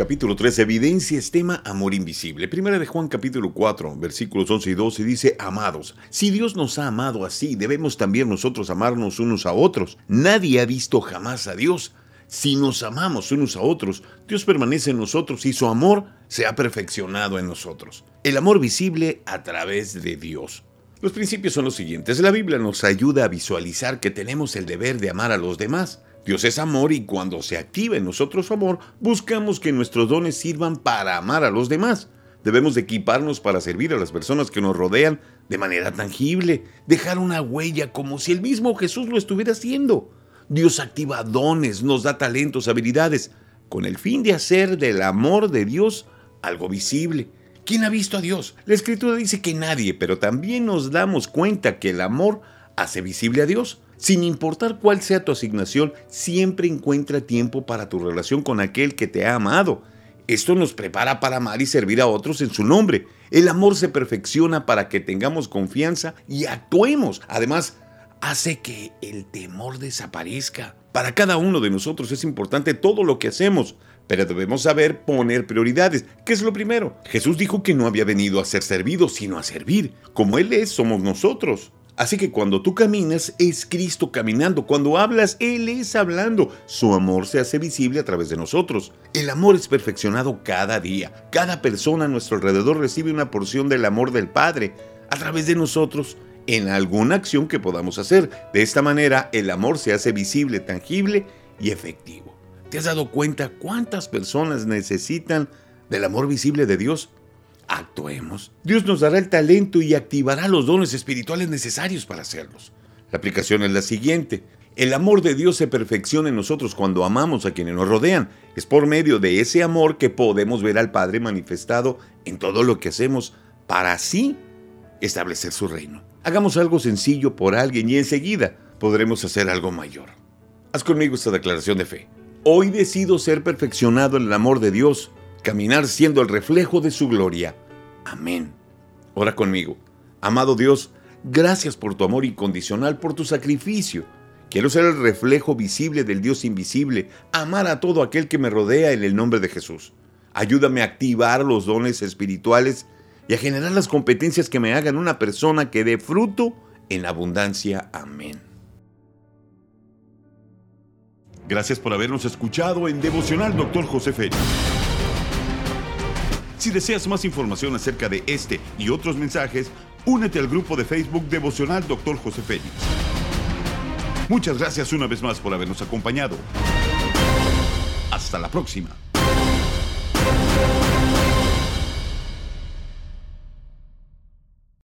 Capítulo 3, evidencias, tema amor invisible. Primera de Juan capítulo 4, versículos 11 y 12 dice, amados, si Dios nos ha amado así, debemos también nosotros amarnos unos a otros. Nadie ha visto jamás a Dios. Si nos amamos unos a otros, Dios permanece en nosotros y su amor se ha perfeccionado en nosotros. El amor visible a través de Dios. Los principios son los siguientes. La Biblia nos ayuda a visualizar que tenemos el deber de amar a los demás. Dios es amor y cuando se activa en nosotros su amor, buscamos que nuestros dones sirvan para amar a los demás. Debemos equiparnos para servir a las personas que nos rodean de manera tangible, dejar una huella como si el mismo Jesús lo estuviera haciendo. Dios activa dones, nos da talentos, habilidades, con el fin de hacer del amor de Dios algo visible. ¿Quién ha visto a Dios? La Escritura dice que nadie, pero también nos damos cuenta que el amor hace visible a Dios. Sin importar cuál sea tu asignación, siempre encuentra tiempo para tu relación con aquel que te ha amado. Esto nos prepara para amar y servir a otros en su nombre. El amor se perfecciona para que tengamos confianza y actuemos. Además, hace que el temor desaparezca. Para cada uno de nosotros es importante todo lo que hacemos, pero debemos saber poner prioridades. ¿Qué es lo primero? Jesús dijo que no había venido a ser servido, sino a servir. Como Él es, somos nosotros. Así que cuando tú caminas, es Cristo caminando. Cuando hablas, Él es hablando. Su amor se hace visible a través de nosotros. El amor es perfeccionado cada día. Cada persona a nuestro alrededor recibe una porción del amor del Padre a través de nosotros en alguna acción que podamos hacer. De esta manera, el amor se hace visible, tangible y efectivo. ¿Te has dado cuenta cuántas personas necesitan del amor visible de Dios? Dios nos dará el talento y activará los dones espirituales necesarios para hacerlos. La aplicación es la siguiente. El amor de Dios se perfecciona en nosotros cuando amamos a quienes nos rodean. Es por medio de ese amor que podemos ver al Padre manifestado en todo lo que hacemos para así establecer su reino. Hagamos algo sencillo por alguien y enseguida podremos hacer algo mayor. Haz conmigo esta declaración de fe. Hoy decido ser perfeccionado en el amor de Dios caminar siendo el reflejo de su gloria. Amén. Ora conmigo. Amado Dios, gracias por tu amor incondicional, por tu sacrificio. Quiero ser el reflejo visible del Dios invisible, amar a todo aquel que me rodea en el nombre de Jesús. Ayúdame a activar los dones espirituales y a generar las competencias que me hagan una persona que dé fruto en abundancia. Amén. Gracias por habernos escuchado en Devocional Doctor José Félix. Si deseas más información acerca de este y otros mensajes, únete al grupo de Facebook Devocional Dr. José Félix. Muchas gracias una vez más por habernos acompañado. Hasta la próxima.